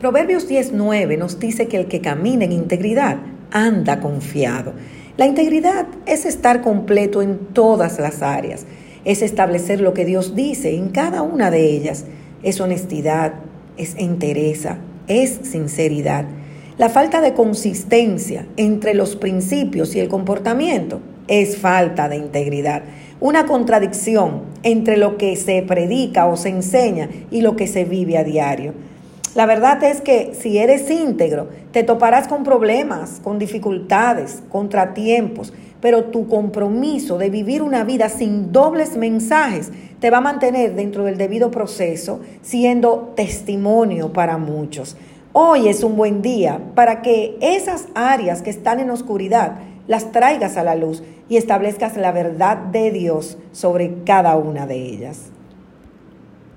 Proverbios 19 nos dice que el que camina en integridad anda confiado. La integridad es estar completo en todas las áreas, es establecer lo que Dios dice en cada una de ellas, es honestidad, es entereza, es sinceridad. La falta de consistencia entre los principios y el comportamiento es falta de integridad. Una contradicción entre lo que se predica o se enseña y lo que se vive a diario. La verdad es que si eres íntegro, te toparás con problemas, con dificultades, contratiempos, pero tu compromiso de vivir una vida sin dobles mensajes te va a mantener dentro del debido proceso, siendo testimonio para muchos. Hoy es un buen día para que esas áreas que están en oscuridad las traigas a la luz y establezcas la verdad de Dios sobre cada una de ellas.